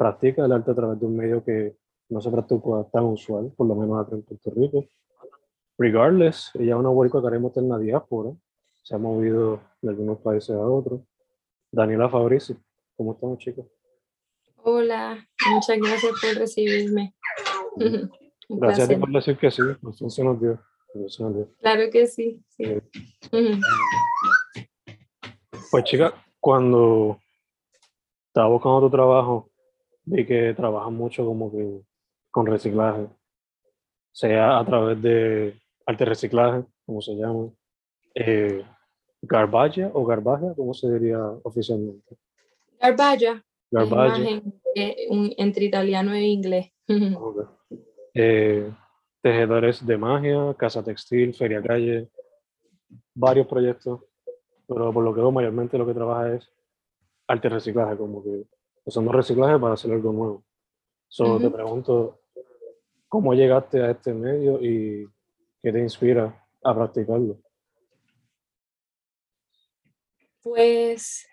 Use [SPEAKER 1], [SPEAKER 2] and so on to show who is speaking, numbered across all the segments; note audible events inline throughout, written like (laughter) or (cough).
[SPEAKER 1] practica el arte a través de un medio que no se practica tan usual, por lo menos acá en Puerto Rico. Regardless, ella es una boricua que haremos en la diáspora. Se ha movido de algunos países a otros. Daniela Fabrici, ¿cómo estamos, chicos?
[SPEAKER 2] Hola, muchas gracias por recibirme. (laughs)
[SPEAKER 1] Gracias a ti por decir que sí, pues eso nos dio.
[SPEAKER 2] Claro que sí. sí. (laughs)
[SPEAKER 1] Pues chica, cuando estaba buscando tu trabajo, vi que trabajas mucho como que con reciclaje, sea a través de arte reciclaje, como se llama, eh, garbage o garbaja, ¿cómo se diría oficialmente?
[SPEAKER 2] Garballa, un- entre italiano e inglés. Ujú. (laughs)
[SPEAKER 1] ok. Eh, tejedores de magia, casa textil, feria calle, varios proyectos, pero por lo que veo mayormente lo que trabaja es arte reciclaje, como que usando reciclaje para hacer algo nuevo. So, Te
[SPEAKER 2] Ujú.
[SPEAKER 1] pregunto, ¿cómo llegaste a este medio y qué te inspira a practicarlo?
[SPEAKER 2] Pues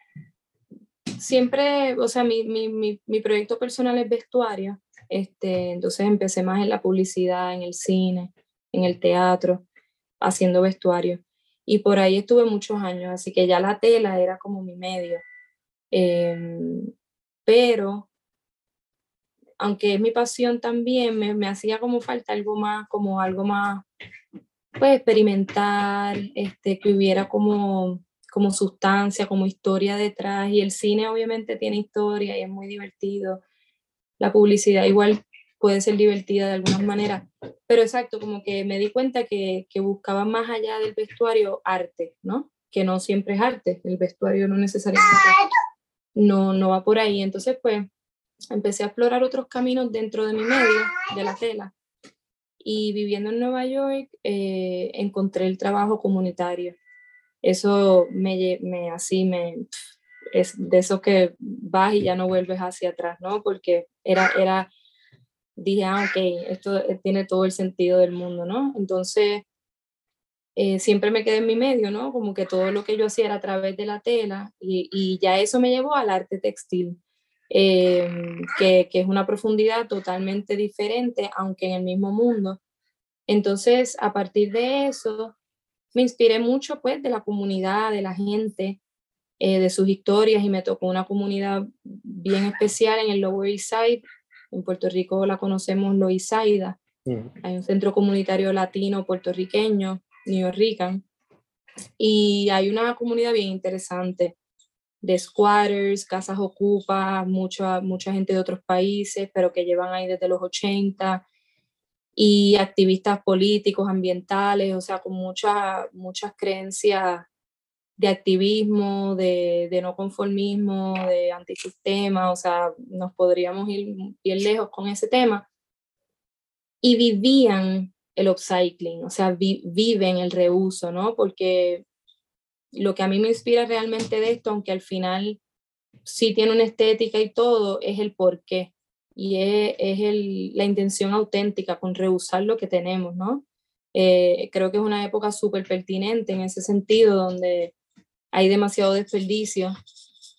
[SPEAKER 2] siempre, o sea, mi, mi, mi, mi proyecto personal es vestuario. Este, entonces empecé más en la publicidad, en el cine, en el teatro, haciendo vestuario. Y por ahí estuve muchos años, así que ya la tela era como mi medio. Em, pero, aunque es mi pasión también, me, me hacía como falta algo más, como algo más, pues experimentar, este, que hubiera como como sustancia, como historia detrás. Y el cine obviamente tiene historia y es muy divertido. La publicidad igual puede ser divertida de alguna manera. Pero exacto, como que me di cuenta que, que buscaba más allá del vestuario arte, ¿no? Que no siempre es arte. El vestuario no necesariamente no, no va por ahí. Entonces, pues, empecé a explorar otros caminos dentro de mi medio, de la tela. Y viviendo en Nueva York, eh, encontré el trabajo comunitario eso me, me así me es de eso que vas y ya no vuelves hacia atrás, ¿no? Porque era, era, dije, ah, ok, esto eh, tiene todo el sentido del mundo, ¿no? Entonces, eh, siempre me quedé en mi medio, ¿no? Como que todo lo que yo hacía era a través de la tela y, y ya eso me llevó al arte textil, eh, que, que es una profundidad totalmente diferente, aunque en el mismo mundo. Entonces, a partir de eso, me inspiré mucho pues de la comunidad, de la gente, eh, de sus historias y me tocó una comunidad bien especial en el Lower East Side. En Puerto Rico la conocemos Loisaida. Hay un centro comunitario latino puertorriqueño, New Rican, y hay una comunidad bien interesante de squatters, casas ocupas, mucha, mucha gente de otros países, pero que llevan ahí desde los 80 y activistas políticos, ambientales, o sea, con muchas muchas creencias de activismo, de, de no conformismo, de antisistema, o sea, nos podríamos ir bien lejos con ese tema. Y vivían el upcycling, o sea, vi- viven el reuso, ¿no? Porque lo que a mí me inspira realmente de esto, aunque al final sí tiene una estética y todo, es el por qué. y es, es el, la intención auténtica con rehusar lo que tenemos, ¿no? Eh, creo que es una época súper pertinente en ese sentido, donde hay demasiado desperdicio.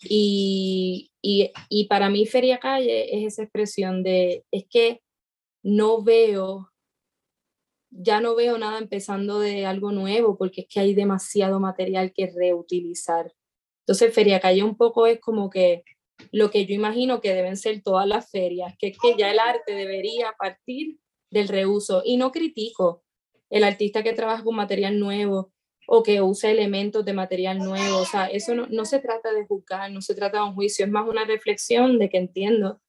[SPEAKER 2] Y, y, y, para mí Feria Calle es esa expresión de, es que no veo, ya no veo nada empezando de algo nuevo, porque es que hay demasiado material que reutilizar. Entonces Feria Calle un poco es como que lo que yo imagino que deben ser todas las ferias, que es que ya el arte debería partir del reuso. Y no critico el artista que trabaja con material nuevo o que usa elementos de material nuevo. O sea, eso no, no se trata de juzgar, no se trata de un juicio, es más una reflexión de que entiendo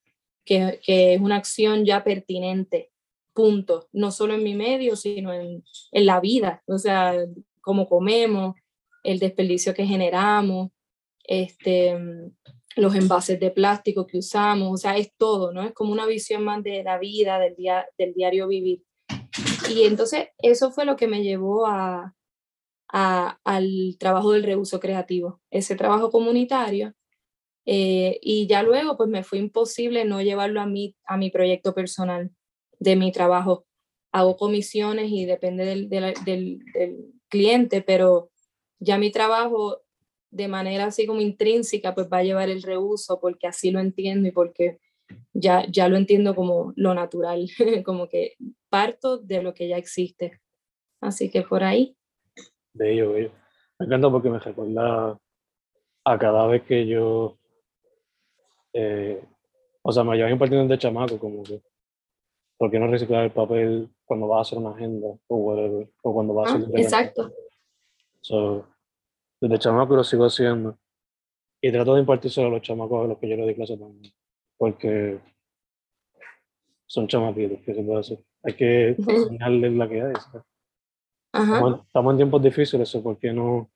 [SPEAKER 2] que, que es una acción ya pertinente, punto. No solo en mi medio, sino en, en la vida. O sea, cómo comemos, el desperdicio que generamos, este, los envases de plástico que usamos, o sea, es todo, ¿no? Es como una visión más de la vida, del, día, del diario vivir. Y entonces eso fue lo que me llevó a, a, al trabajo del reuso creativo, ese trabajo comunitario. Eh, y ya luego, pues me fue imposible no llevarlo a mi, a mi proyecto personal de mi trabajo. Hago comisiones y depende del, del, cliente, pero ya mi trabajo de manera así como intrínseca, pues va a llevar el reuso porque así lo entiendo y porque ya, ya lo entiendo como lo natural, (laughs) como que parto de lo que ya existe. Así que por ahí.
[SPEAKER 1] Bello, bello. Me encanta porque me recuerda a cada vez que yo, eh, o sea, me llevan impartiendo de chamaco, como que, ¿por qué no reciclar el papel cuando vas a hacer una agenda o whatever, o cuando vas a hacer...
[SPEAKER 2] Ah, exacto.
[SPEAKER 1] So, desde chamaco lo sigo haciendo. Y trato de impartir solo a los chamacos a los que yo le doy clase también. Porque son chamaquitos, que se puede hacer. Hay que (laughs) enseñarles la que hay. Estamos, estamos, en tiempos difíciles, ¿por qué no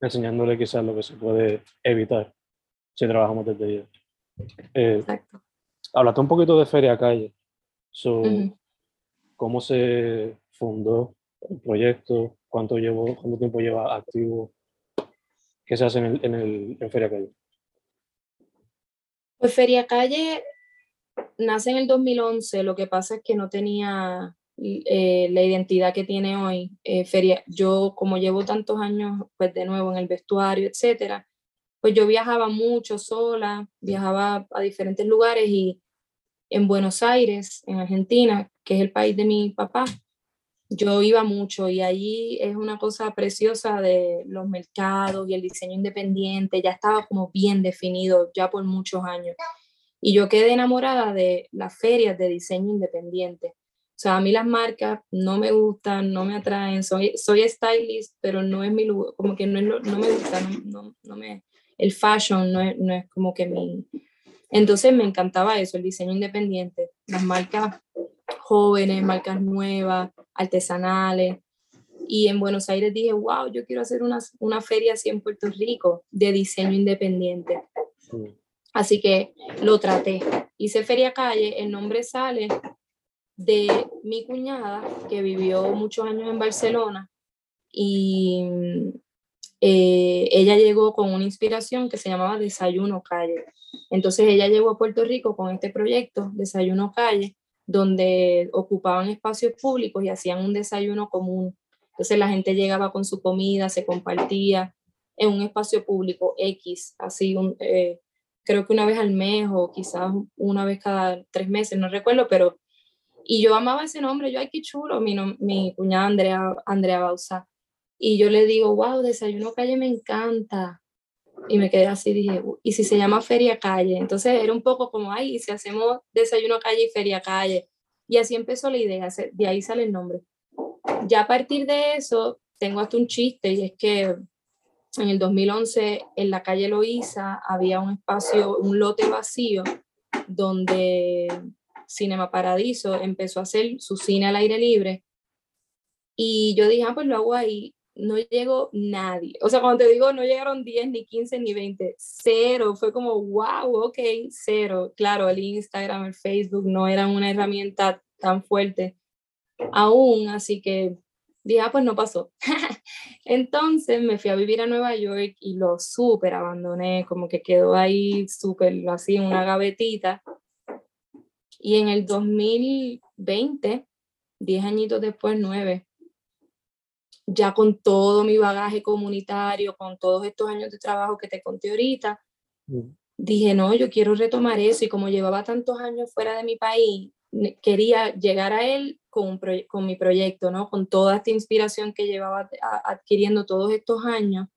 [SPEAKER 1] enseñándole quizás lo que se puede evitar si trabajamos desde ya? Eh, Exacto. Hablaste un poquito de Feria Calle. So, ¿Cómo se fundó el proyecto? ¿Cuánto, llevó, ¿Cuánto tiempo lleva activo? ¿Qué se hace en, el, en, el, en Feria Calle?
[SPEAKER 2] Pues Feria Calle nace en el 2011, lo que pasa es que no tenía eh, la identidad que tiene hoy. Eh, feria, yo como llevo tantos años, pues de nuevo en el vestuario, etcétera, pues yo viajaba mucho sola, viajaba a diferentes lugares y en Buenos Aires, en Argentina, que es el país de mi papá, yo iba mucho y allí es una cosa preciosa de los mercados y el diseño independiente, ya estaba como bien definido ya por muchos años. Y yo quedé enamorada de las ferias de diseño independiente. O sea, a mí las marcas no me gustan, no me atraen, soy, soy stylist, pero no es mi lugar, como que no, es no me gusta, no, me, el fashion no no es como que mi... Entonces me encantaba eso, el diseño independiente, las marcas jóvenes, marcas nuevas, artesanales. Y en Buenos Aires dije, wow, yo quiero hacer una, una feria así en Puerto Rico de diseño independiente. Así que lo traté. Hice Feria Calle, el nombre sale de mi cuñada que vivió muchos años en Barcelona y eh, ella llegó con una inspiración que se llamaba Desayuno Calle. Entonces ella llegó a Puerto Rico con este proyecto, Desayuno Calle, donde ocupaban espacios públicos y hacían un desayuno común. Entonces la gente llegaba con su comida, se compartía en un espacio público X, así un, eh, creo que una vez al mes o quizás una vez cada tres meses, no recuerdo, pero y yo amaba ese nombre, yo, ay, qué chulo, mi, mi cuñada Andrea, Andrea Bausa. Y yo le digo, wow, Desayuno Calle me encanta. Y me quedé así, dije, ¿y si se llama Feria Calle? Entonces era un poco como, ay, ¿y si hacemos Desayuno Calle y Feria Calle? Y así empezó la idea, de ahí sale el nombre. Ya a partir de eso, tengo hasta un chiste, y es que en el 2011 en la calle Loíza había un espacio, un lote vacío, donde Cinema Paradiso empezó a hacer su cine al aire libre. Y yo dije, ah, pues lo hago ahí no llegó nadie. O sea, cuando te digo, no llegaron 10, ni 15, ni 20, cero. Fue como, wow, ok, cero. Claro, el Instagram, el Facebook no eran una herramienta tan fuerte aún, así que dije, ah, pues no pasó. (laughs) Entonces me fui a vivir a Nueva York y lo súper abandoné, como que quedó ahí súper así en una gavetita. Y en el 2020, 10 añitos después, 9, ya con todo mi bagaje comunitario, con todos estos años de trabajo que te conté ahorita, mm. dije, no, yo quiero retomar eso y como llevaba tantos años fuera de mi país, quería llegar a él con, con mi proyecto, ¿no? Con toda esta inspiración que llevaba adquiriendo todos estos años.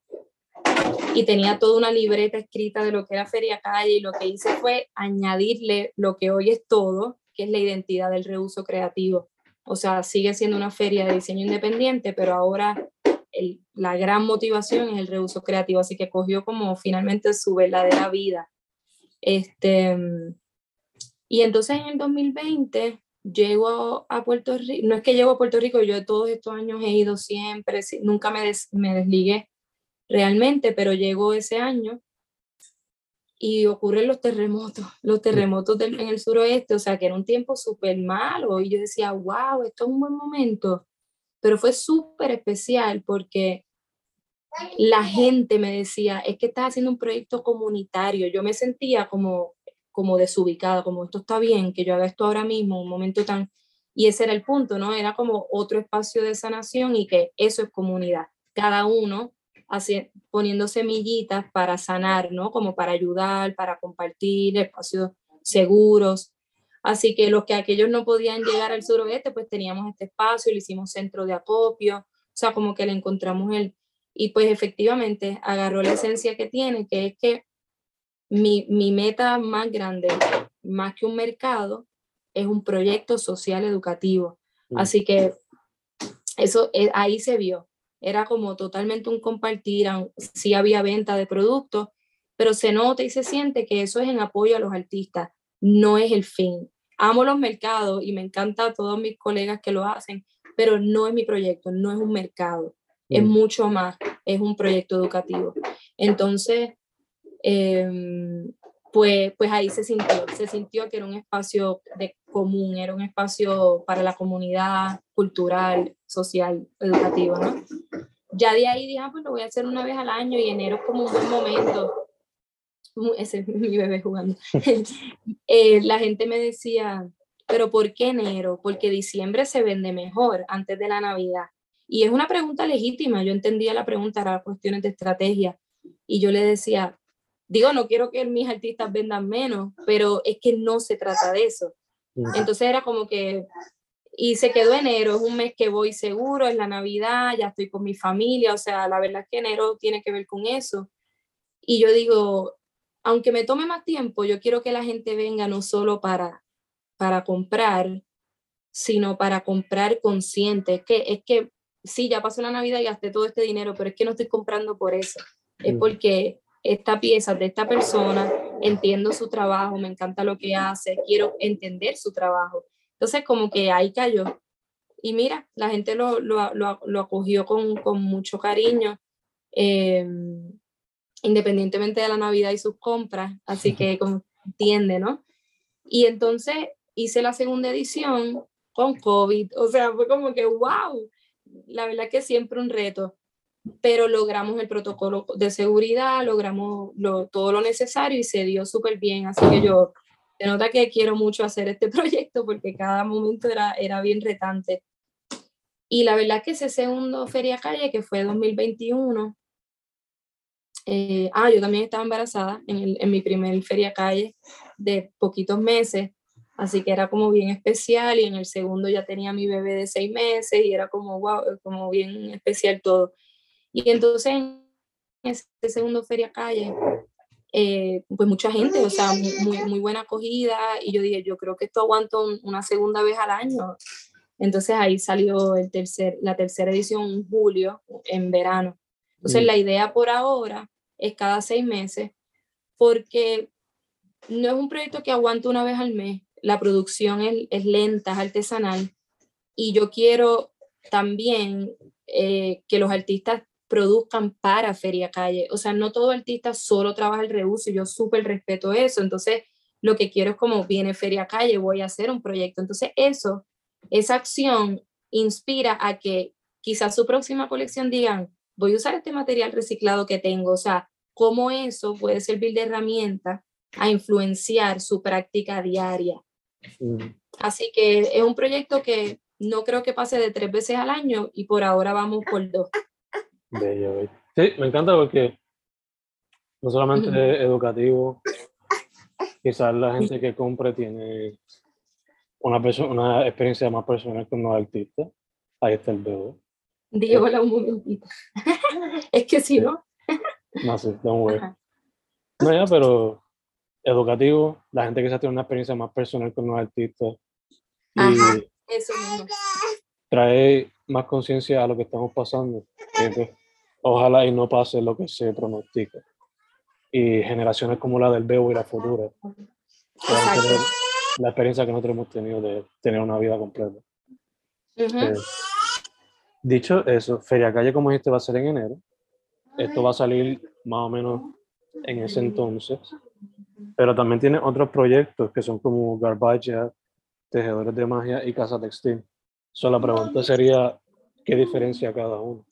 [SPEAKER 2] Y tenía toda una libreta escrita de lo que era Feria Calle y lo que hice fue añadirle lo que hoy es todo, que es la identidad del reuso creativo. O sea, sigue siendo una feria de diseño independiente, pero ahora la gran motivación es el reuso creativo, así que cogió como finalmente su verdadera vida. Este, y entonces en el 2020 llego a Puerto Rico, no es que llego a Puerto Rico, yo de todos estos años he ido siempre, nunca me, me desligué realmente, pero llego ese año y ocurren los terremotos, los terremotos en el suroeste, o sea que era un tiempo súper malo y yo decía, wow, esto es un buen momento, pero fue súper especial porque la gente me decía, es que estás haciendo un proyecto comunitario, yo me sentía como, como desubicada, como esto está bien, que yo haga esto ahora mismo, un momento tan... Y ese era el punto, ¿no? Era como otro espacio de sanación y que eso es comunidad. Cada uno poniendo semillitas para sanar, ¿no? Como para ayudar, para compartir espacios seguros. Así que los que aquellos no podían llegar al suroeste, pues teníamos este espacio, le hicimos centro de acopio, o sea, como que le encontramos el... Y pues efectivamente agarró la esencia que tiene, que es que mi, mi meta más grande, más que un mercado, es un proyecto social educativo. Mm. Así que eso eh, ahí se vio era como totalmente un compartir, sí había venta de productos, pero se nota y se siente que eso es en apoyo a los artistas, no es el fin. Amo los mercados y me encanta a todos mis colegas que lo hacen, pero no es mi proyecto, no es un mercado, es mm. mucho más, es un proyecto educativo. Entonces, em, pues, pues ahí se sintió, se sintió que era un espacio de común, era un espacio para la comunidad cultural, social, educativo, ¿no? Ya de ahí dije, ah, pues lo voy a hacer una vez al año y enero es como un buen momento. Ese es mi bebé jugando. (laughs) Eh, la gente me decía, pero ¿por qué enero? Porque diciembre se vende mejor antes de la Navidad. Y es una pregunta legítima. Yo entendía la pregunta, era cuestiones de estrategia. Y yo le decía, digo, no quiero que mis artistas vendan menos, pero es que no se trata de eso. Entonces era como que, y se quedó enero, es un mes que voy seguro, es la Navidad, ya estoy con mi familia, o sea, la verdad es que enero tiene que ver con eso. Y yo digo, aunque me tome más tiempo, yo quiero que la gente venga no solo para, para comprar, sino para comprar consciente. Es que, es que sí, ya pasó la Navidad y gasté todo este dinero, pero es que no estoy comprando por eso. Es porque esta pieza de esta persona, entiendo su trabajo, me encanta lo que hace, quiero entender su trabajo. Entonces, como que ahí cayó. Y mira, la gente lo, lo, lo, lo acogió con, con, mucho cariño, em, independientemente de la Navidad y sus compras, así que como entiende, ¿no? Y entonces hice la segunda edición con COVID, o sea, fue como que, wow, la verdad que siempre un reto pero logramos el protocolo de seguridad, logramos todo lo necesario y se dio súper bien. Así que yo, se nota que quiero mucho hacer este (laughs) proyecto porque cada momento era, era bien retante. Y la verdad que ese segundo Feria Calle, que fue 2021, eh, ah, yo también estaba embarazada en, el, en mi primer Feria Calle de poquitos meses, así que era como bien especial y en el segundo ya tenía mi bebé de seis meses y era como, wow, como bien especial todo. Y entonces en ese segundo Feria Calle, eh, pues mucha gente, o sea, muy, muy buena acogida. Y yo dije, yo creo que esto aguanto una segunda vez al año. Entonces ahí salió el tercer, la tercera edición en julio, en verano. Entonces mm. la idea por ahora es cada seis meses, porque no es un proyecto que aguante una vez al mes. La producción es, es lenta, es artesanal. Y yo quiero también eh, que los artistas produzcan para Feria Calle. O sea, no todo artista solo trabaja el reuso y yo súper respeto eso. Entonces, lo que quiero es como viene Feria Calle, voy a hacer un proyecto. Entonces, eso, esa acción inspira a que quizás su próxima colección digan, voy a usar este material reciclado que tengo. O sea, cómo eso puede servir de herramienta a influenciar su práctica diaria.
[SPEAKER 1] Mm.
[SPEAKER 2] Así que es un proyecto que no creo que pase de tres veces al año y por ahora vamos por dos.
[SPEAKER 1] Bello, bello. Sí, me encanta porque no solamente es educativo, quizás la gente que compre tiene una, una experiencia más personal con los artistas. Ahí está el bebé.
[SPEAKER 2] Dígola un momentito. (laughs) es que si no.
[SPEAKER 1] No sé, don't worry.
[SPEAKER 2] Ajá.
[SPEAKER 1] No, ya, pero educativo, la gente quizás tiene una experiencia más personal con los artistas y
[SPEAKER 2] Ajá. Eso mismo.
[SPEAKER 1] trae más conciencia a lo que estamos pasando. Pues, ojalá y no pase lo que se pronostica. Y generaciones como la del Bebo y la futura puedan tener la experiencia que nosotros hemos tenido de tener una vida completa.
[SPEAKER 2] Ujú.
[SPEAKER 1] Eh, dicho eso, Feria Calle, como dijiste, va a ser en enero. Esto va a salir más o menos en ese entonces. Pero también tiene otros proyectos que son como Garbage, Tejedores de Magia y Casa Textil. So, la pregunta sería, ¿qué diferencia cada uno?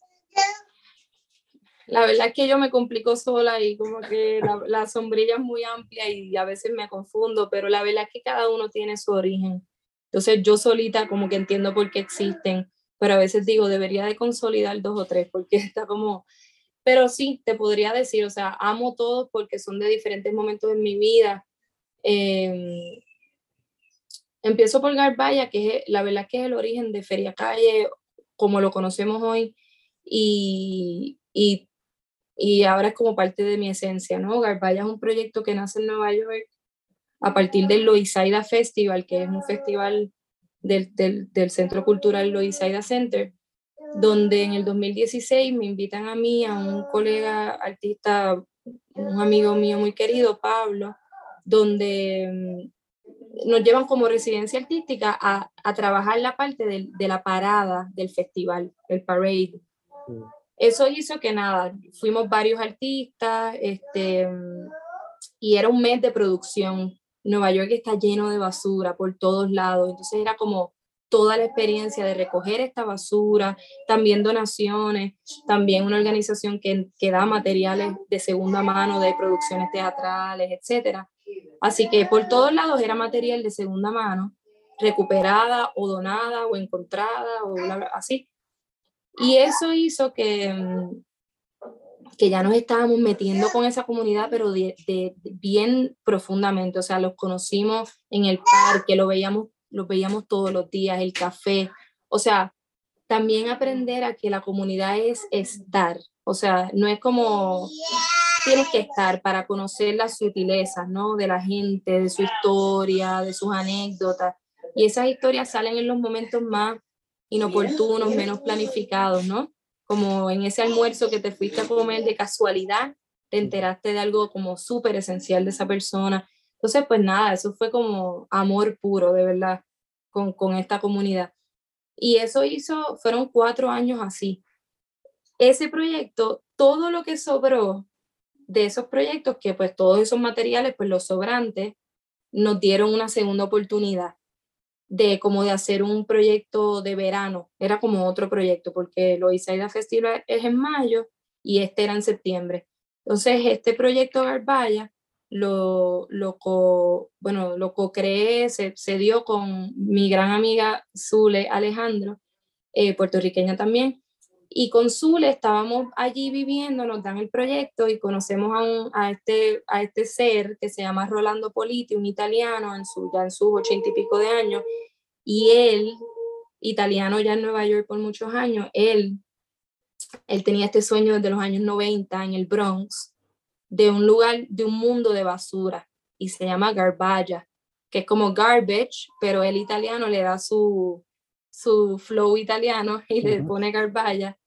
[SPEAKER 2] La verdad es que yo me complico sola y como que la, la sombrilla es muy amplia y a veces me confundo, pero la verdad es que cada uno tiene su origen. Entonces yo solita como que entiendo por qué existen, pero a veces digo, debería de consolidar dos o tres porque (laughs) está como... Pero sí, te podría decir, o sea, amo todos porque son de diferentes momentos en mi vida. Eh, empiezo por Garbaya, que es, la verdad que es el origen de Feria Calle, como lo conocemos hoy, y, y y ahora es como parte de mi esencia, ¿no? Garbaya es un proyecto que nace en Nueva York a partir del Loisaida Festival, que es un festival del, del, del Centro Cultural Loisaida Center, donde en el 2016 me invitan a mí, a un colega artista, un amigo mío muy querido, Pablo, donde nos llevan como residencia artística a, a trabajar la parte del- de la parada del festival, el parade
[SPEAKER 1] Mm.
[SPEAKER 2] eso hizo que nada, fuimos varios artistas, este, y era un mes de producción. Nueva York está lleno de basura por todos lados, entonces era como toda la experiencia de recoger esta basura, también donaciones, también una organización que, que da materiales de segunda mano de producciones teatrales, etcétera. Así que por todos lados era material de segunda mano, recuperada o donada o encontrada o bla, así. Y eso hizo que, mm, que ya nos estábamos metiendo con esa comunidad, pero de bien profundamente. O sea, los conocimos en el parque, lo veíamos, los veíamos todos los días, el café. O sea, también aprender a que la comunidad es estar. O sea, no es como tienes que estar para conocer las sutilezas, ¿no? De la gente, de su historia, de sus anécdotas. Y esas historias salen en los momentos más inoportunos, menos planificados, ¿no? Como en ese almuerzo que te fuiste a comer de casualidad, te enteraste de algo como súper esencial de esa persona. Entonces, pues nada, eso fue como amor puro, de verdad, con, con esta comunidad. Y eso hizo, fueron cuatro años así. Ese proyecto, todo lo que sobró de esos proyectos, que pues todos esos materiales, pues los sobrantes, nos dieron una segunda oportunidad de como de hacer un proyecto de verano. Era como otro proyecto, porque lo Isaida Festival es en mayo y este era en septiembre. Entonces, este proyecto Garbaya lo, lo, co, bueno, lo co-creé, se, se dio con mi gran amiga Zule Alejandro, eh, puertorriqueña también. Y con Zule estábamos allí viviendo, nos dan el proyecto y conocemos a, un, a, este, a este ser que se llama Rolando Politi, un italiano en su, ya en sus ochenta y pico de años. Y él, italiano ya en Nueva York por muchos años, él, él tenía este sueño desde los años 90 en el Bronx, de un lugar, de un mundo de basura, y se llama Garbaya, que es como garbage, pero el italiano le da su, su flow italiano y le pone Garbaya.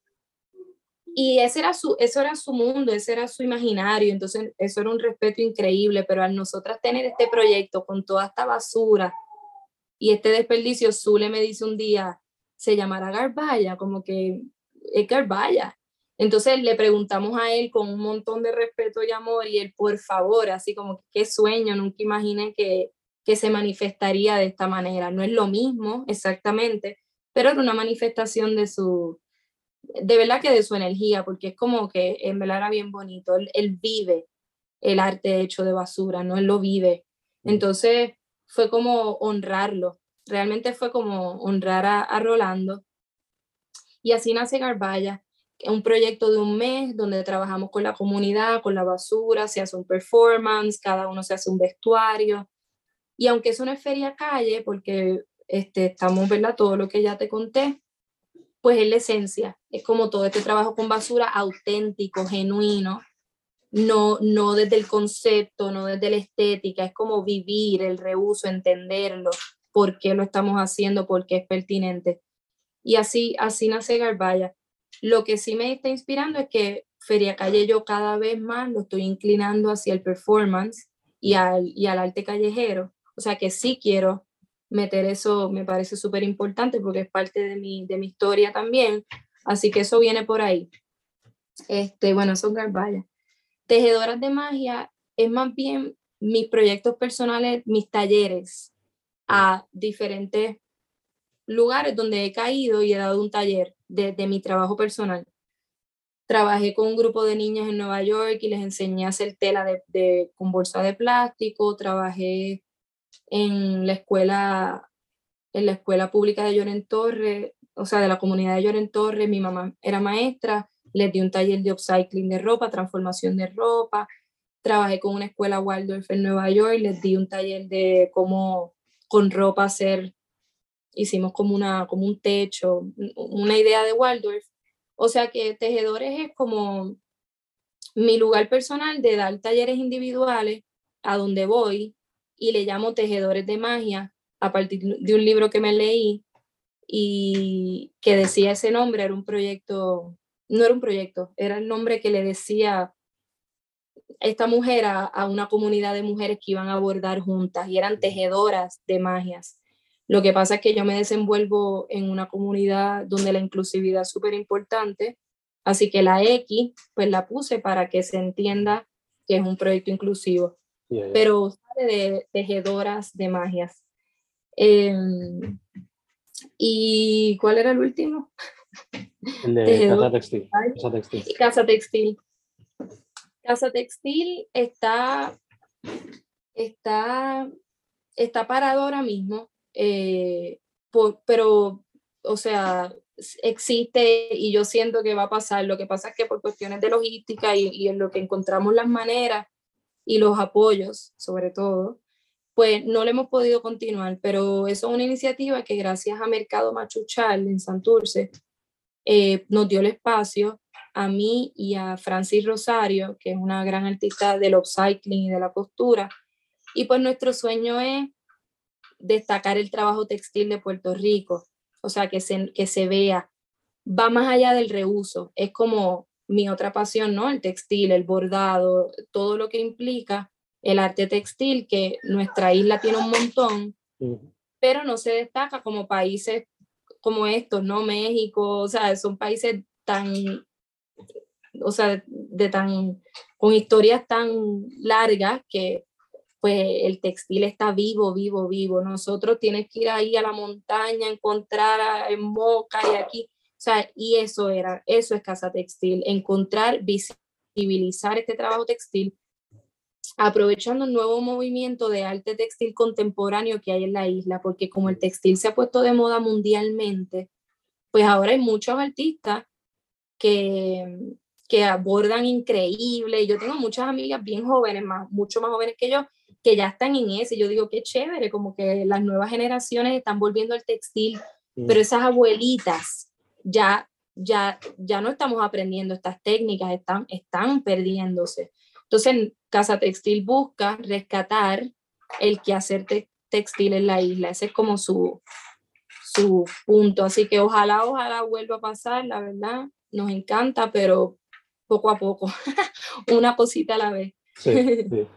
[SPEAKER 2] Y ese era su, eso era su mundo, ese era su imaginario, entonces eso era un respeto increíble, pero al nosotras tener este proyecto con toda esta basura y este desperdicio, Zule me dice un día, se llamará Garbaya, como que es Garbaya. Entonces le preguntamos a él con un montón de respeto y amor y él, por favor, así como, qué sueño, nunca imaginé que, que se manifestaría de esta manera. No es lo mismo exactamente, pero era una manifestación de su, de verdad que de su energía, porque es como que en verdad era bien bonito. Él, él vive el arte hecho de basura, ¿no? Él lo vive. Entonces, fue como honrarlo. Realmente fue como honrar a, a Rolando. Y así nace Garbaya, un proyecto de un mes donde trabajamos con la comunidad, con la basura, se hace un performance, cada uno se hace un vestuario. Y aunque es una feria calle, porque este, estamos, ¿verdad? Todo lo que ya te conté, pues es la esencia. Es como todo este trabajo con basura auténtico, genuino, no, no desde el concepto, no desde la estética, es como vivir el reuso, entenderlo, por qué lo estamos haciendo, por qué es pertinente. Y así, así nace Garbaya. Lo que sí me está inspirando es que Feria Calle yo cada vez más lo estoy inclinando hacia el performance y al, y al arte callejero. O sea que sí quiero meter eso, me parece súper importante porque es parte de mi, de mi historia también. Así que eso viene por ahí. Este, bueno, son Garbaya. Tejedoras de magia es más bien mis proyectos personales, mis talleres a diferentes lugares donde he caído y he dado un taller de, mi trabajo personal. Trabajé con un grupo de niñas en Nueva York y les enseñé a hacer tela de, con bolsa de plástico. Trabajé en la escuela, en la escuela pública de Lloren Torre, o sea, de la comunidad de Lloren Torre. Mi mamá era maestra les di un taller de upcycling de ropa, transformación de ropa, trabajé con una escuela Waldorf en Nueva York, les di un taller de cómo con ropa hacer, hicimos como, una, como un techo, una idea de Waldorf. O sea que tejedores es como mi lugar personal de dar talleres individuales a donde voy y le llamo tejedores de magia a partir de un libro que me leí y que decía ese nombre, era un proyecto no era un proyecto, era el nombre que le decía esta mujer a, una comunidad de mujeres que iban a abordar juntas y eran tejedoras de magias. Lo que pasa es que yo me desenvuelvo en una comunidad donde la inclusividad es súper importante, así que la X pues la puse para que se entienda que es un proyecto inclusivo, pero sale de tejedoras de magias. Em, ¿Y cuál era el último?
[SPEAKER 1] El de Casa Textil. Casa Textil.
[SPEAKER 2] Casa Textil. Casa Textil está, está, está parado ahora mismo, eh, pero, o sea, existe y yo siento que va a pasar. Lo que pasa es que por cuestiones de logística y, y en lo que encontramos las maneras y los apoyos, sobre todo, pues no le hemos podido continuar, pero eso es una iniciativa que gracias a Mercado Machuchal en Santurce eh, nos dio el espacio a mí y a Francis Rosario, que es una gran artista del upcycling y de la costura. Y pues nuestro sueño es destacar el trabajo textil de Puerto Rico, o sea, que se, que se vea, va más allá del reuso, es como mi otra pasión, ¿no? El textil, el bordado, todo lo que implica el arte textil, que nuestra isla tiene un montón, pero no se destaca como países como estos, ¿no? México, o sea, son países tan, o sea, de tan, con historias tan largas que pues el textil está vivo, vivo, vivo. Nosotros tienes que ir ahí a la montaña, encontrar en Moca y aquí, o sea, y eso era, eso es Casa Textil, encontrar, visibilizar este trabajo textil aprovechando el nuevo movimiento de arte textil contemporáneo que hay en la isla, porque como el textil se ha puesto de moda mundialmente, pues ahora hay muchos artistas que, que abordan increíble. Yo tengo muchas amigas bien jóvenes, más, mucho más jóvenes que yo, que ya están en ese. Yo digo, qué chévere, como que las nuevas generaciones están volviendo al textil, pero esas abuelitas ya, ya, ya no estamos aprendiendo estas técnicas, están, están perdiéndose. Entonces, Casa Textil busca rescatar el quehacer textil en la isla. Ese es como su, su punto. Así que ojalá, ojalá vuelva a pasar, la verdad. Nos encanta, pero poco a poco, (laughs) una cosita a la vez.
[SPEAKER 1] Sí, (laughs) sí.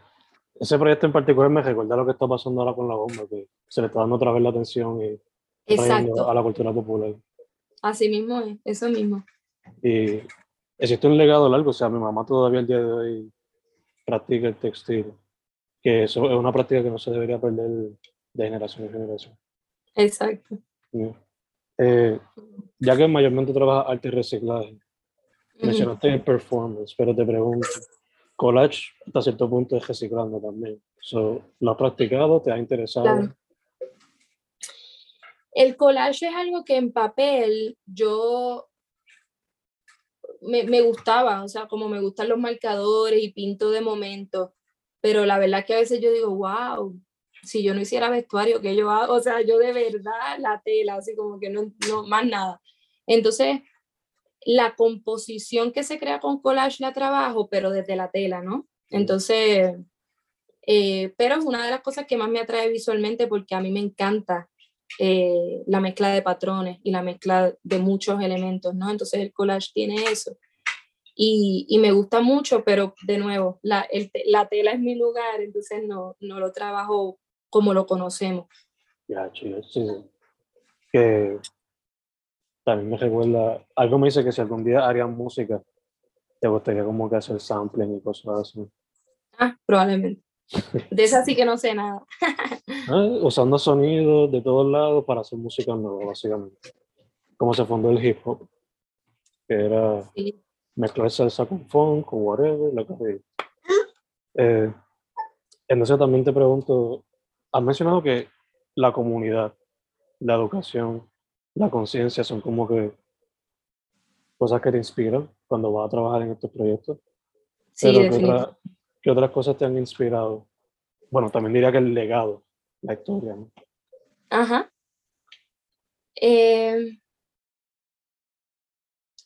[SPEAKER 1] Ese proyecto en particular me recuerda lo que está pasando ahora con la bomba, que se le está dando otra vez la atención y
[SPEAKER 2] Exacto.
[SPEAKER 1] a la cultura popular.
[SPEAKER 2] Así mismo es, eso mismo.
[SPEAKER 1] Y existe un legado largo, o sea, mi mamá todavía el día de hoy practica el textil, que eso es una práctica que no se debería perder de generación en generación.
[SPEAKER 2] Exacto.
[SPEAKER 1] Eh, ya que mayormente trabajas arte y reciclaje, mencionaste el performance, pero te pregunto, collage hasta cierto punto es reciclando también. ¿Lo has practicado? ¿Te ha interesado?
[SPEAKER 2] El collage es algo que en papel yo me, me, gustaba, o sea, como me gustan los marcadores y pinto de momento, pero la verdad que a veces yo digo, wow, si yo no hiciera vestuario, que yo hago? O sea, yo de verdad la tela, así como que no, no más nada. Entonces, la composición que se crea con collage la trabajo, pero desde la tela, ¿no? Entonces, eh, pero es una de las cosas que más me atrae visualmente porque a mí me encanta eh, la mezcla de patrones y la mezcla de muchos elementos, ¿no? Entonces el collage tiene eso. Y, y me gusta mucho, pero de nuevo, la, el, la, tela es mi lugar, entonces no, no lo trabajo como lo conocemos.
[SPEAKER 1] Ya, chido, sí, sí. Que también me recuerda, algo me dice que si algún día harían música, te gustaría como que hacer sampling y cosas así.
[SPEAKER 2] Ah, probablemente. De esa sí que no sé nada. (laughs)
[SPEAKER 1] Ah, usando sonidos de todos lados para hacer música nueva, básicamente. Como se fundó el hip hop, que era mezclar salsa con funk, con whatever, lo que eh, Entonces también te pregunto, has mencionado que la comunidad, la educación, la conciencia son como que cosas que te inspiran cuando vas a trabajar en estos proyectos.
[SPEAKER 2] Sí,
[SPEAKER 1] Pero ¿qué, otras cosas te han inspirado? Bueno, también diría que el legado, la historia.
[SPEAKER 2] Ajá. Eh,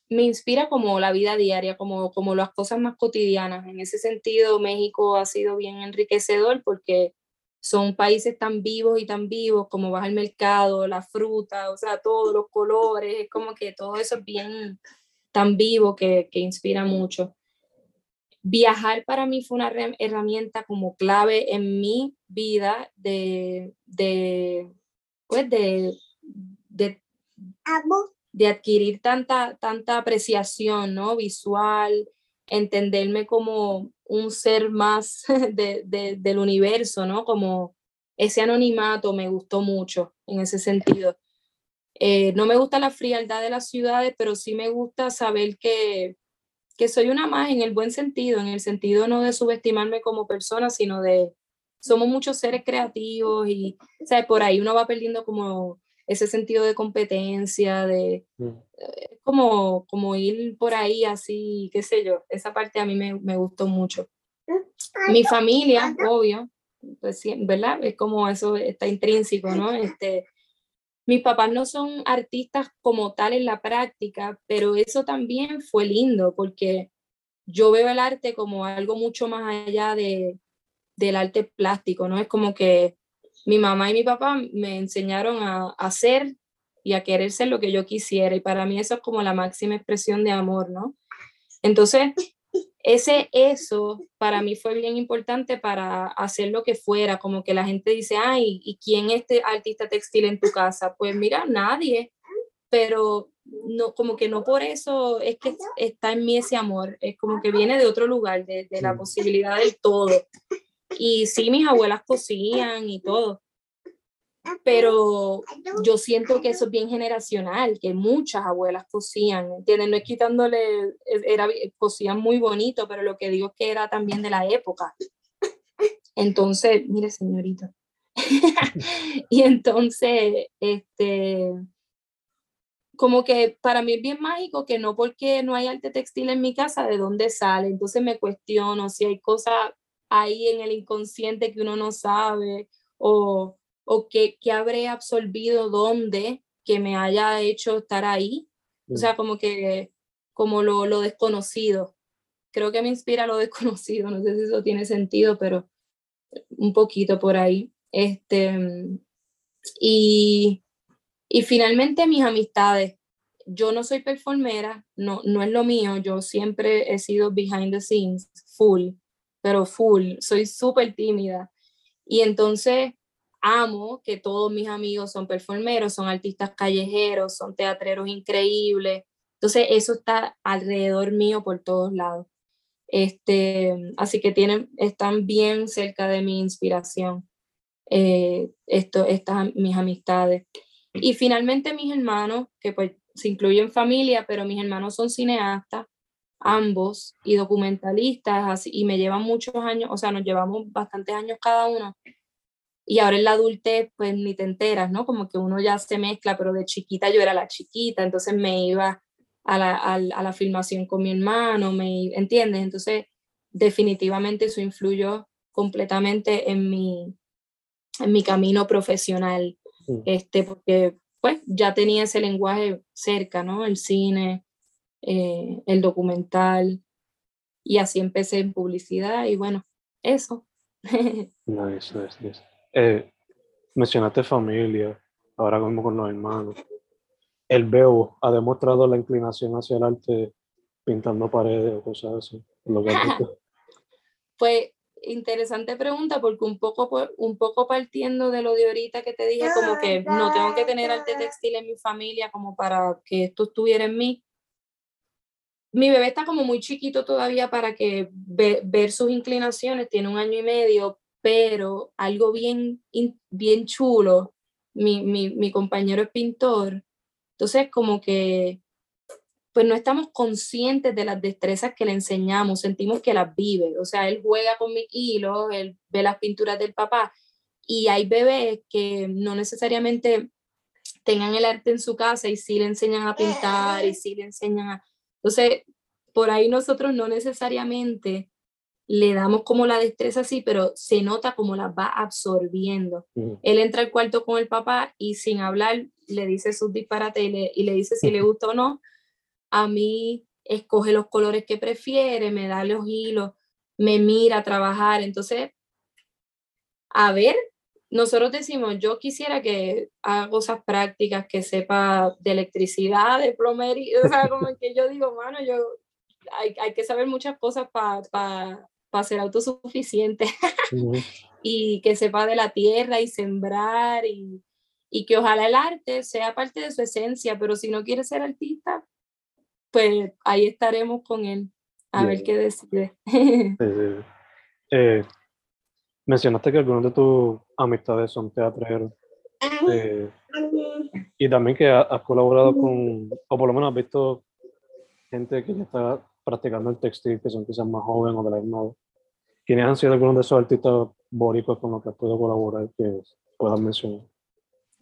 [SPEAKER 2] me inspira como la vida diaria, como, como las cosas más cotidianas. En ese sentido, México ha sido bien enriquecedor porque son países tan vivos y tan vivos como vas al mercado, la fruta, o sea, todos los colores, es como que todo eso es bien tan vivo que, que inspira mucho. Viajar para mí fue una herramienta como clave en mi vida de, de pues de, de, de adquirir tanta, tanta apreciación, ¿no? Visual, entenderme como un ser más (laughs) de, del universo, ¿no? Como ese anonimato me gustó mucho en ese sentido. Eh, no me gusta la frialdad de las ciudades, pero sí me gusta saber que, que soy una más en el buen sentido, en el sentido no de subestimarme como persona, sino de somos muchos seres creativos y ¿sabes? por ahí uno va perdiendo como ese sentido de competencia, de mm. eh, como, como ir por ahí así, qué sé yo, esa parte a mí me, me gustó mucho. Mi familia, obvio, pues sí, ¿verdad? Es como eso está intrínseco, ¿no? Este, mis papás no son artistas como tal en la práctica, pero eso también fue lindo porque yo veo el arte como algo mucho más allá de, del arte plástico, ¿no? Es como que mi mamá y mi papá me enseñaron a, hacer y a querer ser lo que yo quisiera y para mí eso es como la máxima expresión de amor, ¿no? Entonces, ese eso para mí fue bien importante para hacer lo que fuera, como que la gente dice, ay, ¿y quién es este artista textil en tu casa? Pues mira, nadie, pero no, como que no por eso es que está en mí ese amor, es como que viene de otro lugar, de, de la posibilidad del todo. Y sí, mis abuelas cosían y todo. Pero yo siento que eso es bien generacional, que muchas abuelas cosían, ¿entiendes? No es quitándole, era, cosían muy bonito, pero lo que digo es que era también de la época. Entonces, mire señorita. (laughs) y entonces, este, como que para mí es bien mágico que no porque no hay arte textil en mi casa, ¿de dónde sale? Entonces me cuestiono si hay cosas ahí en el inconsciente que uno no sabe o, o que, que habré absorbido dónde que me haya hecho estar ahí. O sea, como que, como lo, lo desconocido. Creo que me inspira lo (laughs) desconocido, no sé si eso tiene sentido, pero un poquito por ahí. Este, y, y finalmente mis amistades. Yo no soy performera, no, no es lo mío, yo siempre he sido behind the scenes, full pero full, soy súper tímida. Y entonces amo que todos mis amigos son performeros, son artistas callejeros, son teatreros increíbles. Entonces eso está alrededor mío por todos lados. Este, así que tienen, están bien cerca de mi inspiración, eh, esto, estas mis amistades. Y finalmente mis hermanos, que pues se incluyen familia, pero mis hermanos son cineastas, ambos, y documentalistas, así, y me llevan muchos años, o sea, nos llevamos bastantes años cada uno. Y ahora en la adultez, pues ni te enteras, ¿no? Como que uno ya se mezcla, pero de chiquita yo era la chiquita, entonces me iba a la, a, la filmación con mi hermano, me, ¿entiendes? Entonces, definitivamente eso influyó completamente en mi, en mi camino profesional, este, porque pues ya tenía ese lenguaje cerca, ¿no? El cine, eh, el documental, y así empecé en publicidad y bueno, eso.
[SPEAKER 1] nice, nice, nice. Eh, mencionaste familia, ahora como con los hermanos. El Bebo ha demostrado la inclinación hacia el arte pintando paredes o cosas así. Lo que (laughs)
[SPEAKER 2] pues interesante pregunta porque un poco, un poco partiendo de lo de ahorita que te dije, como que no tengo que tener arte textil en mi familia como para que esto estuviera en mí. Mi bebé está como muy chiquito todavía para que ver sus inclinaciones, tiene un año y medio, pero algo bien, bien chulo, mi, mi, compañero es pintor, entonces como que pues no estamos conscientes de las destrezas que le enseñamos, sentimos que las vive, o sea, él juega con mi hilo, él ve las pinturas del papá y hay bebés que no necesariamente tengan el arte en su casa y sí le enseñan a pintar y sí le enseñan a... Entonces, por ahí nosotros no necesariamente le damos como la destreza así, pero se nota como la va absorbiendo. Él entra al cuarto con el papá y sin hablar le dice sus disparates y le, y le dice si le (laughs) gusta o no a mí escoge los colores que prefiere, me da los hilos, me mira a trabajar. Entonces, a ver, nosotros decimos, yo quisiera que haga cosas prácticas, que sepa de electricidad, de plomería, o sea, como (laughs) que yo digo, mano, yo, hay, hay que saber muchas cosas para pa, ser autosuficiente (laughs) y que sepa de la tierra y sembrar y, y que ojalá el arte sea parte de su esencia, pero si no quiere ser artista, pues ahí estaremos con él a ver qué decide. (laughs)
[SPEAKER 1] Eh, mencionaste que algunos de tus amistades son teatreros. Eh, y también que has colaborado con, o por lo menos has visto gente que ya está practicando el textil, que son quizás más jóvenes o de la misma ¿Quiénes han sido algunos de esos artistas bóricos con los que has podido colaborar que puedas mencionar?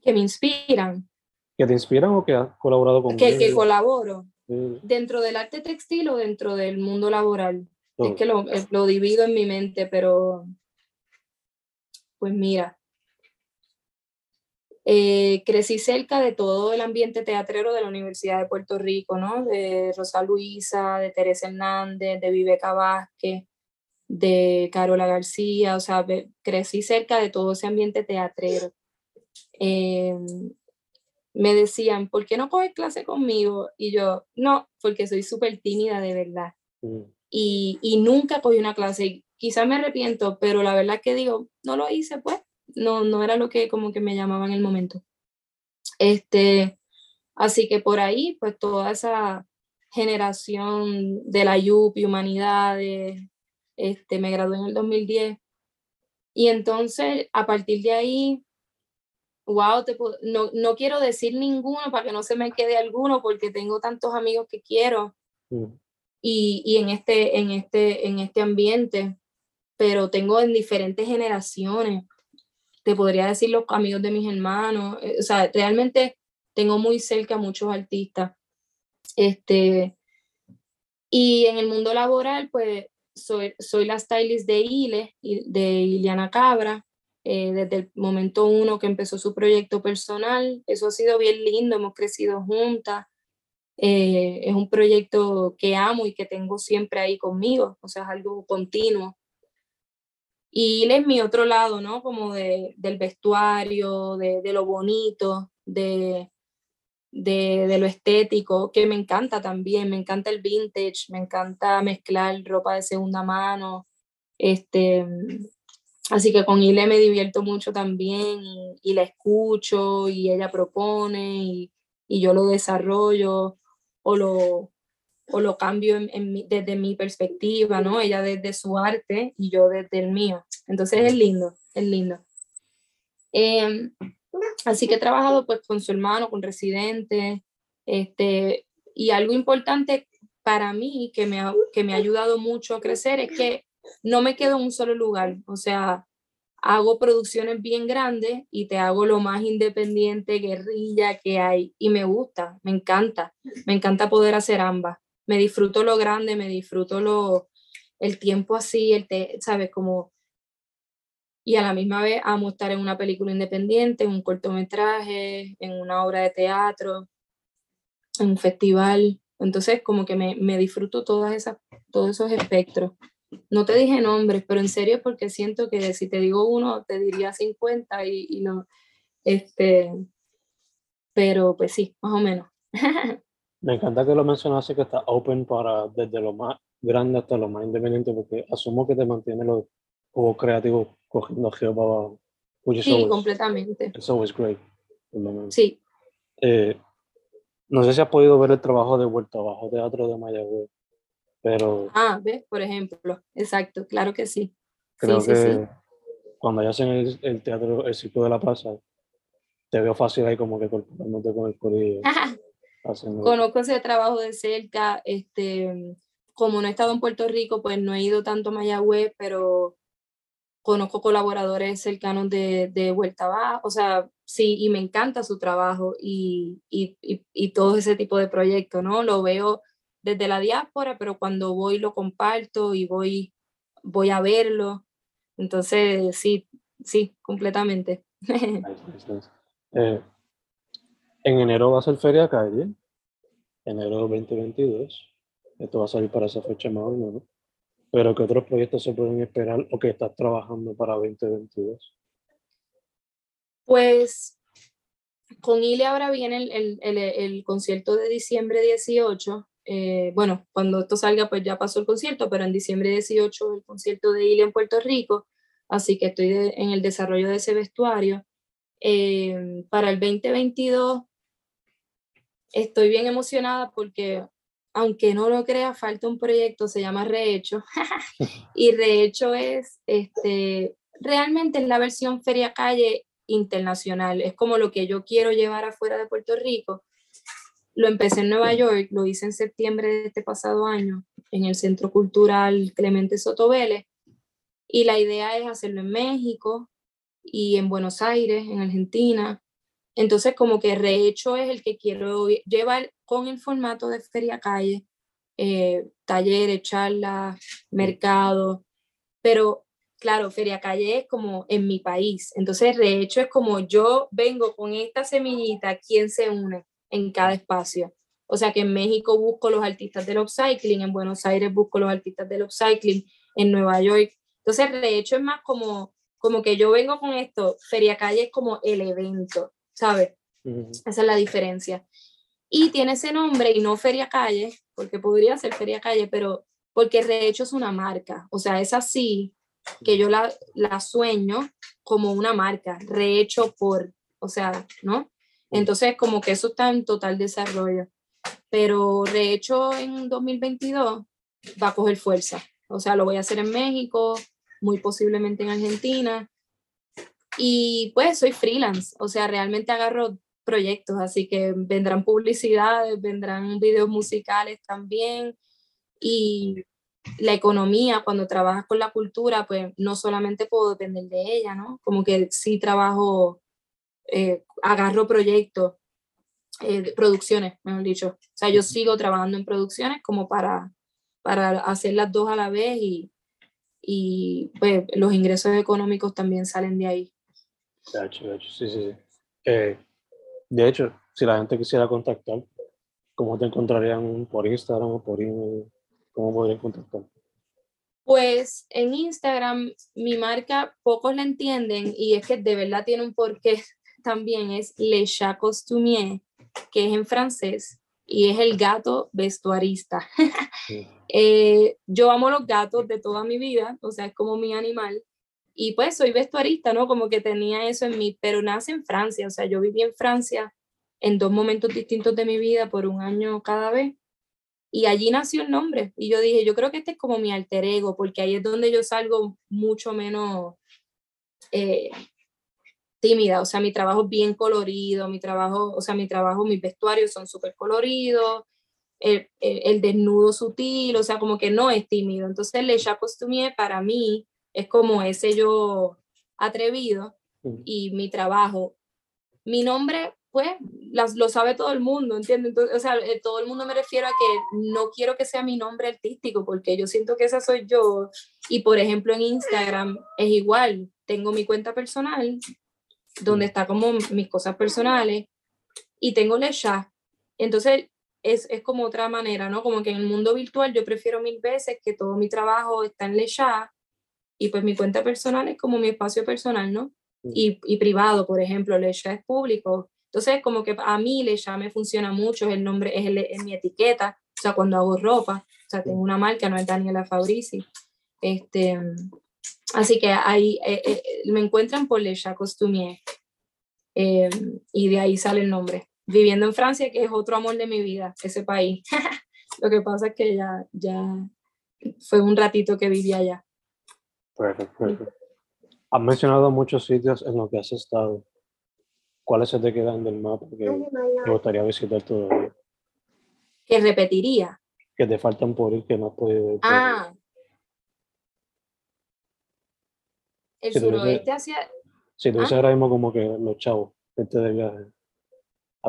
[SPEAKER 2] Que me inspiran.
[SPEAKER 1] ¿Que te inspiran o que has colaborado con
[SPEAKER 2] Que, que colaboro. ¿Dentro del arte textil o dentro del mundo laboral? Es que lo, lo, divido en mi mente, pero pues mira, eh, crecí cerca de todo el ambiente teatrero de la Universidad de Puerto Rico, ¿no? De Rosa Luisa, de Teresa Hernández, de Viveca Vázquez, de Carola García, o sea, crecí cerca de todo ese ambiente teatrero. Eh, me decían, ¿por qué no coges clase conmigo? Y yo, no, porque soy súper tímida de verdad. Mm. Y, y, nunca cogí una clase. Quizás me arrepiento, pero la verdad que digo, no lo hice, pues. No, no era lo que como que me llamaba en el momento. Este, así que por ahí, pues toda esa generación de la UP y humanidades, este, me gradué en el 2010. Y entonces, a partir de ahí, wow, no, no quiero decir ninguno para que no se me quede alguno porque tengo tantos amigos que quiero mm. y, y, en, este, en, este, en este ambiente, pero tengo en diferentes generaciones. Te podría decir los amigos de mis hermanos, eh, o sea, realmente tengo muy cerca muchos artistas. Este, y en el mundo laboral, pues soy, soy la stylist de Ile, de Iliana Cabra, eh, desde el momento uno que empezó su proyecto personal. Eso ha sido bien lindo, hemos crecido juntas. Eh, es un proyecto que amo y que tengo siempre ahí conmigo, o sea, es algo continuo. Y él es mi otro lado, ¿no? Como de, del vestuario, de, de lo bonito, de, de, de, lo estético, que me encanta también, me encanta el vintage, me encanta mezclar ropa de segunda mano, este, Así que con Ile me divierto mucho también y, la escucho y ella propone y, y, yo lo desarrollo o lo, o lo cambio en, desde mi perspectiva, ¿no? Ella desde su arte y yo desde el mío. Entonces es lindo, es lindo. Em, así que he trabajado pues con su hermano, con Residente, este, y algo importante para mí, que me, ha, que me ha ayudado mucho a crecer, es que no me quedo en un solo lugar. O sea, hago producciones bien grandes y te hago lo más independiente, guerrilla que hay. Y me gusta, me encanta. Me encanta poder hacer ambas. Me disfruto lo grande, me disfruto lo, el tiempo así, el te, ¿sabes? Como... Y a la misma vez amo estar en una película independiente, en un cortometraje, en una obra de teatro, en un festival. Entonces, como que me, me disfruto todas esas, todos esos espectros. No te dije nombres, pero en serio porque siento que si te digo uno, te diría 50 y, y no. Este, pero pues sí, más o menos. (laughs)
[SPEAKER 1] Me encanta que lo mencionaste que está open para desde lo más grande hasta lo más independiente, porque asumo que te mantiene lo como creativo cogiendo geo para abajo.
[SPEAKER 2] Sí, completamente.
[SPEAKER 1] It's always great.
[SPEAKER 2] Sí.
[SPEAKER 1] Eh, no sé si has podido ver el trabajo de Vuelta Abajo, Teatro de Mayagüez, pero...
[SPEAKER 2] Ah, ¿ves? Por ejemplo, exacto, claro que sí.
[SPEAKER 1] Creo
[SPEAKER 2] sí,
[SPEAKER 1] que
[SPEAKER 2] sí, sí.
[SPEAKER 1] cuando ya hacen el, el, teatro, el circo de la plaza, te veo fácil ahí como que corporándote con el corillo. (laughs) haciendo...
[SPEAKER 2] Conozco ese trabajo de cerca, este, como no he estado en Puerto Rico, pues no he ido tanto a Mayagüez, pero conozco colaboradores cercanos de, de Vuelta Abajo, o sea, sí, y me encanta su trabajo y, y, y, y, todo ese tipo de proyectos, ¿no? Lo veo desde la diáspora, pero cuando voy lo comparto y voy, voy a verlo. Entonces, sí, sí, completamente. (laughs)
[SPEAKER 1] eh, en enero va a ser Feria Calle, enero 2022. Esto va a salir para esa fecha más o menos. Pero ¿qué otros proyectos se pueden esperar o que estás trabajando para 2022?
[SPEAKER 2] Pues con Ile ahora viene el, el, el, el, concierto de diciembre 18. Eh, bueno, cuando esto salga, pues ya pasó el concierto, pero en diciembre 18 el concierto de Ile en Puerto Rico. Así que estoy de, en el desarrollo de ese vestuario. Eh, para el 2022 estoy bien emocionada porque aunque no lo crea, falta un proyecto, se llama Rehecho. (laughs) (laughs) y Rehecho es, este, realmente es la versión Feria Calle internacional. Es como lo que yo quiero llevar afuera de Puerto Rico. Lo empecé en Nueva York, lo hice en septiembre de este pasado año en el Centro Cultural Clemente Soto Vélez. Y la idea es hacerlo en México y en Buenos Aires, en Argentina. Entonces, como que Rehecho es el que quiero llevar con el formato de Feria Calle, eh, talleres, charlas, mercados, pero claro, Feria Calle es como en mi país, entonces de hecho es como yo vengo con esta semillita, ¿quién se une en cada espacio? O sea que en México busco los artistas del upcycling, en Buenos Aires busco los artistas del upcycling, en Nueva York. Entonces, de hecho es más como, como que yo vengo con esto, Feria Calle es como el evento, ¿sabes? Uh -huh. Esa es la diferencia y tiene ese nombre y no Feria Calle, porque podría ser Feria Calle, pero porque de hecho es una marca, o sea, es así que yo la, la sueño como una marca, rehecho por, o sea, ¿no? Entonces, como que eso está en total desarrollo, pero rehecho en 2022 va a coger fuerza, o sea, lo voy a hacer en México, muy posiblemente en Argentina, y pues soy freelance, o sea, realmente agarro proyectos, así que vendrán publicidades, vendrán videos musicales también y la economía, cuando trabajas con la cultura, pues no solamente puedo depender de ella, ¿no? Como que sí trabajo, eh, agarro proyectos, eh, producciones, mejor dicho. O sea, yo sigo trabajando en producciones como para, para hacer las dos a la vez y, y pues los ingresos económicos también salen de ahí.
[SPEAKER 1] Sí, sí, sí. Eh, de hecho, si la gente quisiera contactar, ¿cómo te encontrarían por Instagram o por email? ¿Cómo podrían contactar?
[SPEAKER 2] Pues en Instagram mi marca pocos la entienden y es que de verdad tiene un porqué (laughs) también, es Le Chat Costumier, que es en francés y es el gato vestuarista. (laughs) Sí. eh, yo amo los gatos de toda mi vida, o sea, es como mi animal. Y pues soy vestuarista, ¿no? Como que tenía eso en mí, pero nace en Francia, o sea, yo viví en Francia en dos momentos distintos de mi vida por un año cada vez. Y allí nació el nombre. Y yo dije, yo creo que este es como mi alter ego, porque ahí es donde yo salgo mucho menos eh, tímida. O sea, mi trabajo es bien colorido, mi trabajo, o sea, mi trabajo, mis vestuarios son súper coloridos. el, desnudo sutil, o sea, como que no es tímido. Entonces, Le Chat Costumier para mí es como ese yo atrevido y mi trabajo. Mi nombre, pues, lo sabe todo el mundo, ¿entiendes? Entonces, o sea, eh, todo el mundo me refiero a que no quiero que sea mi nombre artístico, porque yo siento que esa soy yo. Y, por ejemplo, en Instagram es igual. Tengo mi cuenta personal, donde está como mis cosas personales, y tengo Le Chat. Entonces, es, es, como otra manera, ¿no? Como que en el mundo virtual yo prefiero mil veces que todo mi trabajo está en Lecha y pues mi cuenta personal es como mi espacio personal, ¿no? Y, y privado, por ejemplo, Lecha es público. Entonces, como que a mí Lecha me funciona mucho, es el nombre, es, el, es mi etiqueta, o sea, cuando hago ropa, o sea, tengo una marca, no es Daniela Fabrici. Este, así que ahí eh, eh, me encuentran por Lecha Costumier eh, y de ahí sale el nombre viviendo en Francia, que es otro amor de mi vida, ese país. (laughs) Lo que pasa es que ya, ya fue un ratito que viví allá.
[SPEAKER 1] Perfecto, Has mencionado muchos sitios en los que has estado. ¿Cuáles se te quedan del mapa que te gustaría visitar todavía?
[SPEAKER 2] Que repetiría.
[SPEAKER 1] Que te faltan por ir, que no has podido
[SPEAKER 2] Ah. El suroeste hacia...
[SPEAKER 1] Si tú dices ahora mismo como que los chavos, este de viaje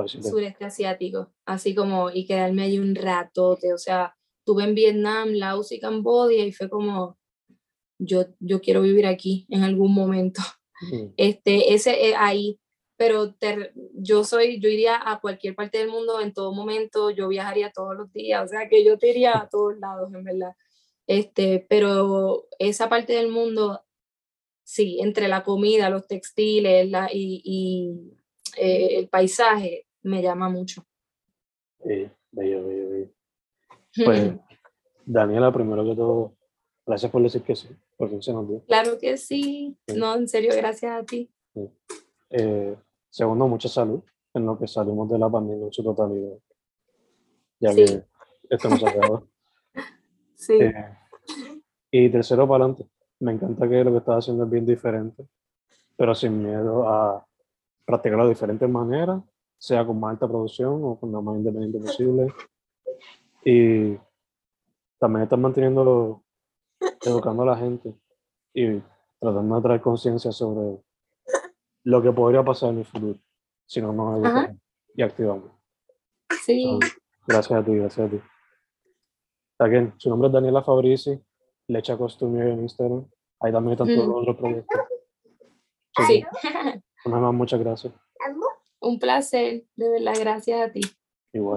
[SPEAKER 2] sureste asiático, así como y quedarme ahí un ratote, o sea, estuve en Vietnam, Laos y Camboya y fue como, yo, yo quiero vivir aquí en algún momento. Este, ese es ahí, pero yo soy, yo iría a cualquier parte del mundo en todo momento, yo viajaría todos los días, o sea que yo te iría a (laughs) todos lados, en verdad. Este, pero esa parte del mundo, sí, entre la comida, los textiles la, y, y eh, el paisaje, me llama mucho.
[SPEAKER 1] Sí, bello, bello, bello. (laughs) Pues, Daniela, primero que todo, gracias por decir que sí, por fin se nos dio.
[SPEAKER 2] Claro que sí. no, en serio, gracias a ti.
[SPEAKER 1] Eh, segundo, mucha salud en lo que salimos de la pandemia en su totalidad, ya que esto nos ha quedado. (laughs)
[SPEAKER 2] sí.
[SPEAKER 1] Eh, y tercero, para adelante. Me encanta que lo que estás haciendo es bien diferente, pero sin miedo a practicarlo de diferentes maneras sea con más alta producción o con la más independiente posible. Y también están manteniendo, educando a la gente y tratando de traer conciencia sobre lo que podría pasar en el futuro si no nos educamos y activamos.
[SPEAKER 2] Sí.
[SPEAKER 1] gracias a ti, gracias a ti. Again, su nombre es Daniela Fabrici, Lecha Costumier en Instagram. Ahí también están todos los otros proyectos.
[SPEAKER 2] Sí. (laughs)
[SPEAKER 1] Una más, muchas gracias.
[SPEAKER 2] Un placer, de verdad, gracias a ti.
[SPEAKER 1] Igual.